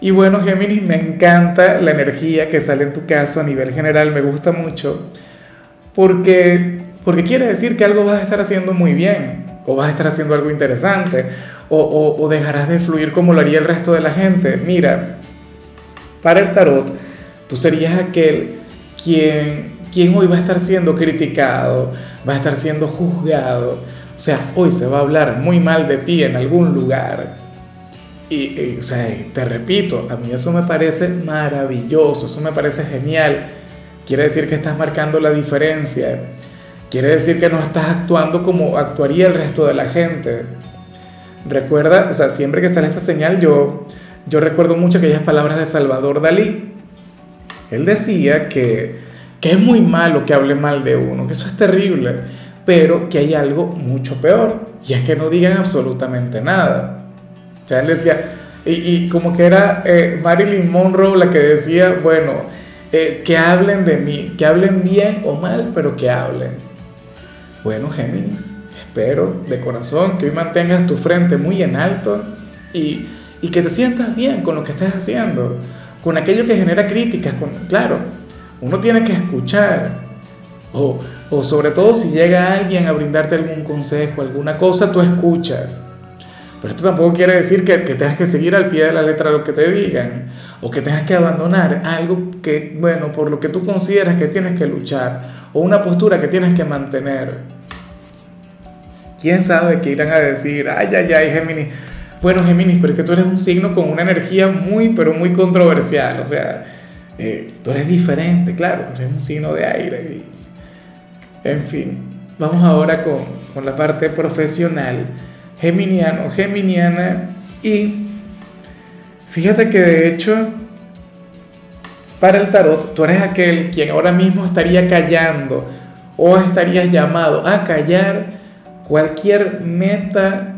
Y bueno, Géminis, me encanta la energía que sale en tu caso a nivel general, me gusta mucho, porque, porque quiere decir que algo vas a estar haciendo muy bien, o vas a estar haciendo algo interesante, o, o, dejarás de fluir como lo haría el resto de la gente. Mira, para el tarot, tú serías aquel quien, quien hoy va a estar siendo criticado, va a estar siendo juzgado, o sea, hoy se va a hablar muy mal de ti en algún lugar y, o sea, te repito, a mí eso me parece maravilloso, eso me parece genial. Quiere decir que estás marcando la diferencia. Quiere decir que no estás actuando como actuaría el resto de la gente. Recuerda, o sea, siempre que sale esta señal, yo, yo recuerdo mucho aquellas palabras de Salvador Dalí. Él decía que, que es muy malo que hable mal de uno, que eso es terrible, pero que hay algo mucho peor, y es que no digan absolutamente nada. Sea, él decía, y, como que era eh, Marilyn Monroe la que decía, bueno, eh, que hablen de mí, que hablen bien o mal, pero que hablen. Bueno, Géminis, espero de corazón que hoy mantengas tu frente muy en alto y, y que te sientas bien con lo que estés haciendo, con aquello que genera críticas, con, claro, uno tiene que escuchar, o, o sobre todo si llega alguien a brindarte algún consejo, alguna cosa, tú escuchas pero esto tampoco quiere decir que, que, tengas que seguir al pie de la letra lo que te digan o que tengas que abandonar algo que, bueno, por lo que tú consideras que tienes que luchar o una postura que tienes que mantener. ¿Quién sabe qué irán a decir? Ay, ay, ay, Géminis. Bueno, Géminis, pero es que tú eres un signo con una energía muy, pero muy controversial. O sea, eh, tú eres diferente, claro, eres un signo de aire. Y, en fin, vamos ahora con, con la parte profesional geminiano, geminiana y fíjate que de hecho para el tarot tú eres aquel quien ahora mismo estaría callando o estarías llamado a callar cualquier meta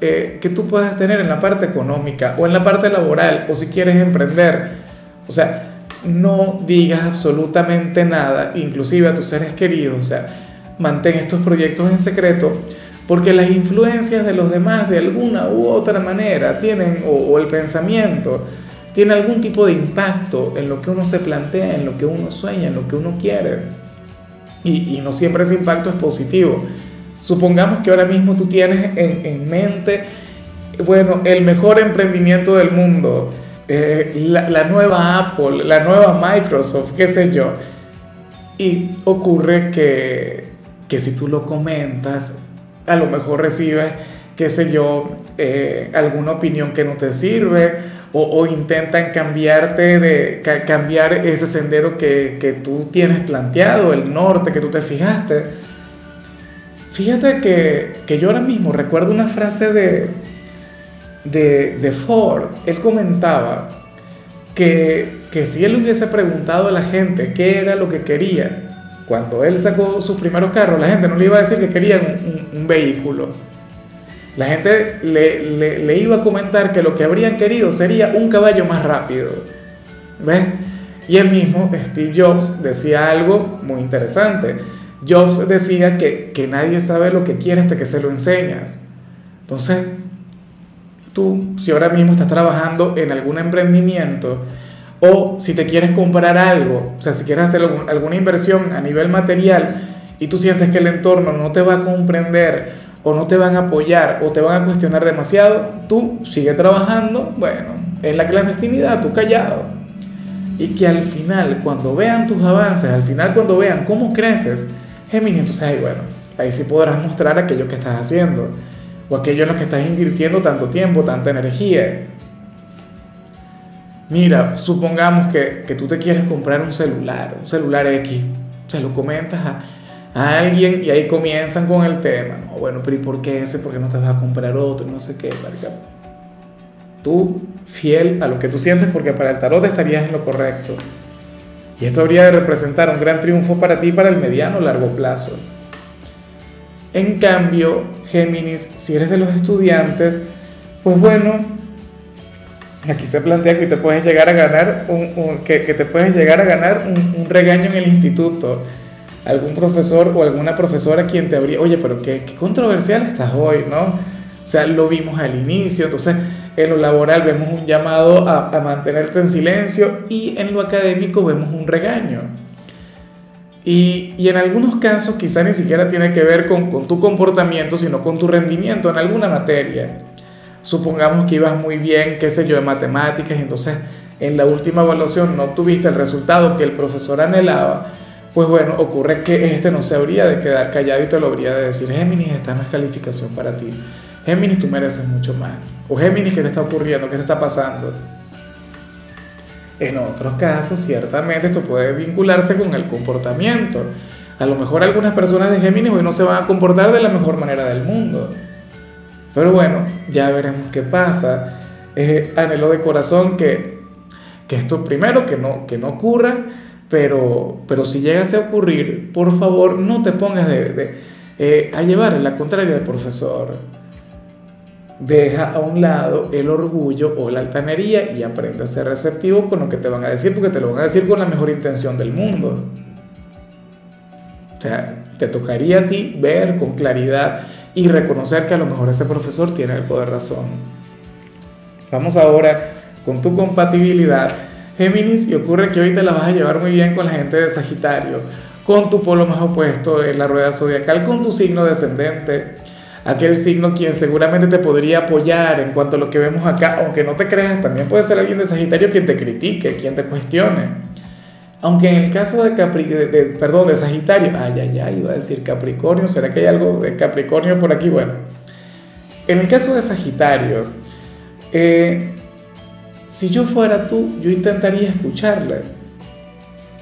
eh, que tú puedas tener en la parte económica o en la parte laboral o si quieres emprender. O sea, no digas absolutamente nada, inclusive a tus seres queridos. O sea, mantén estos proyectos en secreto porque las influencias de los demás de alguna u otra manera tienen, o, el pensamiento, tiene algún tipo de impacto en lo que uno se plantea, en lo que uno sueña, en lo que uno quiere. Y, no siempre ese impacto es positivo. Supongamos que ahora mismo tú tienes en, mente, bueno, el mejor emprendimiento del mundo, eh, la, la, nueva Apple, la nueva Microsoft, qué sé yo. Y ocurre que, que si tú lo comentas, a lo mejor recibes, qué sé yo, eh, alguna opinión que no te sirve o, intentan cambiarte de cambiar ese sendero que, que, tú tienes planteado, el norte que tú te fijaste. Fíjate que, que yo ahora mismo recuerdo una frase de, de, de Ford. Él comentaba que, que si él hubiese preguntado a la gente qué era lo que quería, cuando él sacó sus primeros carros, la gente no le iba a decir que querían un, vehículo. La gente le, iba a comentar que lo que habrían querido sería un caballo más rápido. ¿Ves? Y él mismo, Steve Jobs, decía algo muy interesante. Jobs decía que, que nadie sabe lo que quiere hasta que se lo enseñas. Entonces, tú, si ahora mismo estás trabajando en algún emprendimiento, o si te quieres comprar algo, o sea, si quieres hacer alguna inversión a nivel material y tú sientes que el entorno no te va a comprender o no te van a apoyar o te van a cuestionar demasiado, tú sigue trabajando, bueno, en la clandestinidad, tú callado. Y que al final, cuando vean tus avances, al final cuando vean cómo creces, Géminis, entonces ahí, bueno, ahí sí podrás mostrar aquello que estás haciendo o aquello en lo que estás invirtiendo tanto tiempo, tanta energía. Mira, supongamos que, que, tú te quieres comprar un celular, un celular X, se lo comentas a, a, alguien y ahí comienzan con el tema. No, bueno, pero ¿y por qué ese? ¿Por qué no te vas a comprar otro? No sé qué, marica. Tú, fiel a lo que tú sientes, porque para el tarot estarías en lo correcto. Y esto habría de representar un gran triunfo para ti para el mediano o largo plazo. En cambio, Géminis, si eres de los estudiantes, pues bueno, aquí se plantea que te puedes llegar a ganar un, que, te puedes llegar a ganar un, regaño en el instituto. Algún profesor o alguna profesora quien te habría, oye, pero qué, qué controversial estás hoy, ¿no? O sea, lo vimos al inicio, entonces en lo laboral vemos un llamado a, a mantenerte en silencio y en lo académico vemos un regaño. Y, y, en algunos casos quizá ni siquiera tiene que ver con, con, tu comportamiento, sino con tu rendimiento en alguna materia. Supongamos que ibas muy bien, qué sé yo, de matemáticas, y entonces en la última evaluación no obtuviste el resultado que el profesor anhelaba, pues bueno, ocurre que este no se habría de quedar callado y te lo habría de decir, Géminis, esta no es calificación para ti. Géminis, tú mereces mucho más. O Géminis, ¿qué te está ocurriendo? ¿Qué te está pasando? En otros casos, ciertamente, esto puede vincularse con el comportamiento. A lo mejor algunas personas de Géminis hoy no se van a comportar de la mejor manera del mundo. Pero bueno, ya veremos qué pasa. Anhelo de corazón que, que esto primero que no, que no ocurra, pero, pero si llegase a ocurrir, por favor no te pongas de, eh, a llevar la contraria del profesor deja a un lado el orgullo o la altanería y aprende a ser receptivo con lo que te van a decir, porque te lo van a decir con la mejor intención del mundo. O sea, te tocaría a ti ver con claridad y reconocer que a lo mejor ese profesor tiene algo de razón. Vamos ahora con tu compatibilidad, Géminis, y ocurre que hoy te la vas a llevar muy bien con la gente de Sagitario, con tu polo más opuesto en la rueda zodiacal, con tu signo descendente aquel signo quien seguramente te podría apoyar en cuanto a lo que vemos acá, aunque no te creas, también puede ser alguien de Sagitario quien te critique, quien te cuestione. Aunque en el caso de, Capri, de, perdón, de Sagitario, ay, ay, ay, iba a decir Capricornio, ¿será que hay algo de Capricornio por aquí? Bueno, en el caso de Sagitario, eh, si yo fuera tú, yo intentaría escucharle,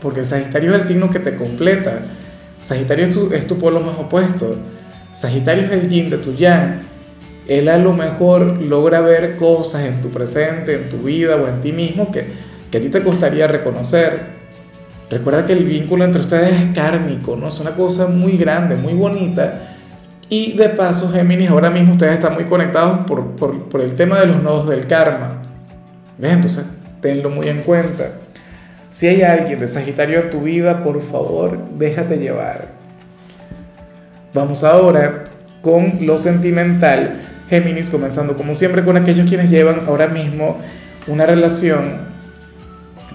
porque Sagitario es el signo que te completa, Sagitario es tu, es tu polo más opuesto, Sagitario es el yin de tu yang. Él a lo mejor logra ver cosas en tu presente, en tu vida o en ti mismo que, que a ti te costaría reconocer. Recuerda que el vínculo entre ustedes es kármico, ¿no? Es una cosa muy grande, muy bonita. Y de paso, Géminis, ahora mismo ustedes están muy conectados por, por, por el tema de los nodos del karma. ¿Ves? Entonces, tenlo muy en cuenta. Si hay alguien de Sagitario en tu vida, por favor, déjate llevar. Vamos ahora con lo sentimental. Géminis, comenzando como siempre con aquellos quienes llevan ahora mismo una relación.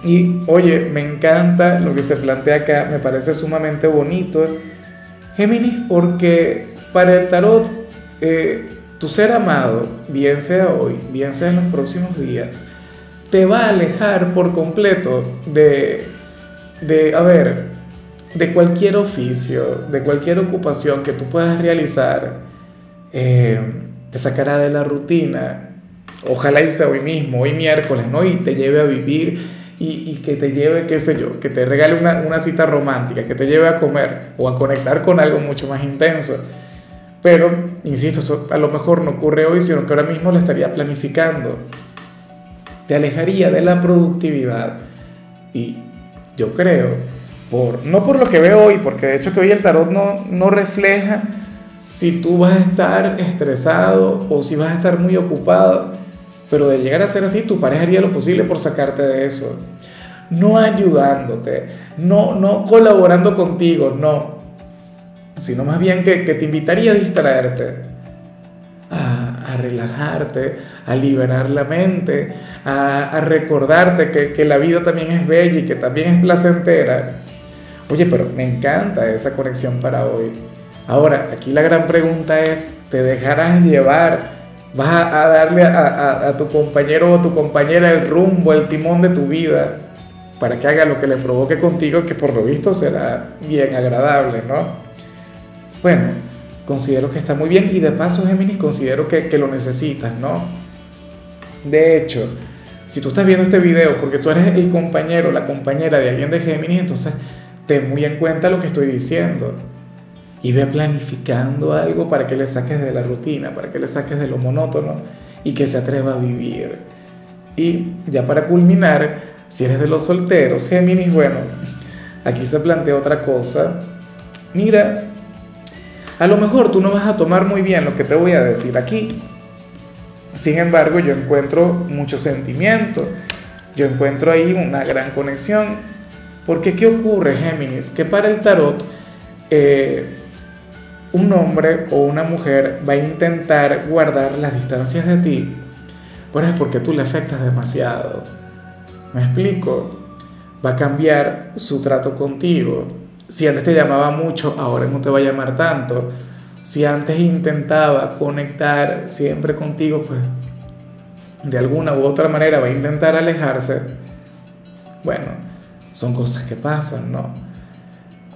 Y oye, me encanta lo que se plantea acá, me parece sumamente bonito. Géminis, porque para el tarot, eh, tu ser amado, bien sea hoy, bien sea en los próximos días, te va a alejar por completo de, de a ver, de cualquier oficio, de cualquier ocupación que tú puedas realizar, eh, te sacará de la rutina. Ojalá sea hoy mismo, hoy miércoles, ¿no? Y te lleve a vivir y, que te lleve, qué sé yo, que te regale una, una, cita romántica, que te lleve a comer o a conectar con algo mucho más intenso. Pero, insisto, esto a lo mejor no ocurre hoy, sino que ahora mismo lo estaría planificando. Te alejaría de la productividad. Y yo creo por, no por lo que veo hoy, porque de hecho que hoy el tarot no, no refleja si tú vas a estar estresado o si vas a estar muy ocupado, pero de llegar a ser así, tu pareja haría lo posible por sacarte de eso. No ayudándote, no, no colaborando contigo, no, sino más bien que, que te invitaría a distraerte, a, a, relajarte, a liberar la mente, a, a recordarte que, que la vida también es bella y que también es placentera Oye, pero me encanta esa conexión para hoy. Ahora, aquí la gran pregunta es, ¿te dejarás llevar? ¿Vas a darle a, tu compañero o tu compañera el rumbo, el timón de tu vida para que haga lo que le provoque contigo, que por lo visto será bien agradable, ¿no? Bueno, considero que está muy bien y de paso, Géminis, considero que, que lo necesitas, ¿no? De hecho, si tú estás viendo este video porque tú eres el compañero, la compañera de alguien de Géminis, entonces ten muy en cuenta lo que estoy diciendo y ve planificando algo para que le saques de la rutina, para que le saques de lo monótono y que se atreva a vivir. Y ya para culminar, Si eres de los solteros, Géminis, bueno, aquí se plantea otra cosa. Mira, a lo mejor tú no vas a tomar muy bien lo que te voy a decir aquí. Sin embargo, yo encuentro mucho sentimiento, yo encuentro ahí una gran conexión. Porque ¿qué ocurre, Géminis? Que para el tarot, eh, un hombre o una mujer va a intentar guardar las distancias de ti, pero es porque tú le afectas demasiado. ¿Me explico? Va a cambiar su trato contigo. Si antes te llamaba mucho, ahora no te va a llamar tanto. Si antes intentaba conectar siempre contigo, pues de alguna u otra manera va a intentar alejarse. Bueno, son cosas que pasan, ¿no?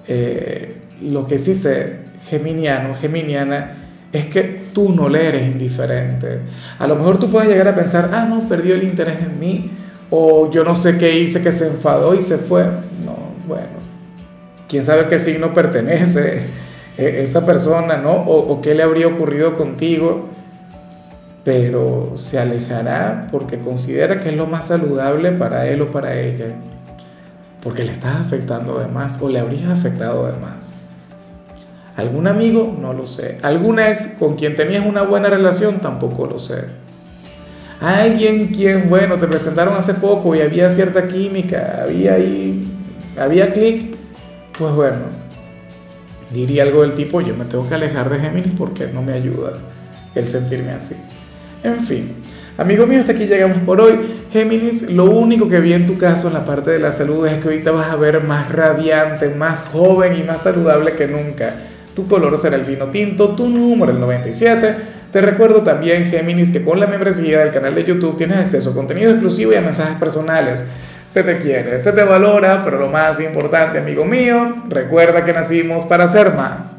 Eh, lo que sí sé geminiano, geminiana, es que tú no le eres indiferente. A lo mejor tú puedes llegar a pensar, ah, no, perdió el interés en mí, o yo no sé qué hice, que se enfadó y se fue. No, bueno, quién sabe qué signo pertenece e, esa persona, ¿no? O, o qué le habría ocurrido contigo, pero se alejará porque considera que es lo más saludable para él o para ella, porque le estás afectando de más o le habrías afectado de más. ¿Algún amigo? No lo sé. ¿Algún ex con quien tenías una buena relación? Tampoco lo sé. ¿Alguien quien, bueno, te presentaron hace poco y había cierta química, había ahí, había clic? Pues bueno, diría algo del tipo, yo me tengo que alejar de Géminis porque no me ayuda el sentirme así. En fin, amigo mío, hasta aquí llegamos por hoy. Géminis, lo único que vi en tu caso en la parte de la salud es que ahorita vas a ver más radiante, más joven y más saludable que nunca. Tu color será el vino tinto, tu número el 97. Te recuerdo también, Géminis, que con la membresía del canal de YouTube tienes acceso a contenido exclusivo y a mensajes personales. Se te quiere, se te valora, pero lo más importante, amigo mío, recuerda que nacimos para ser más.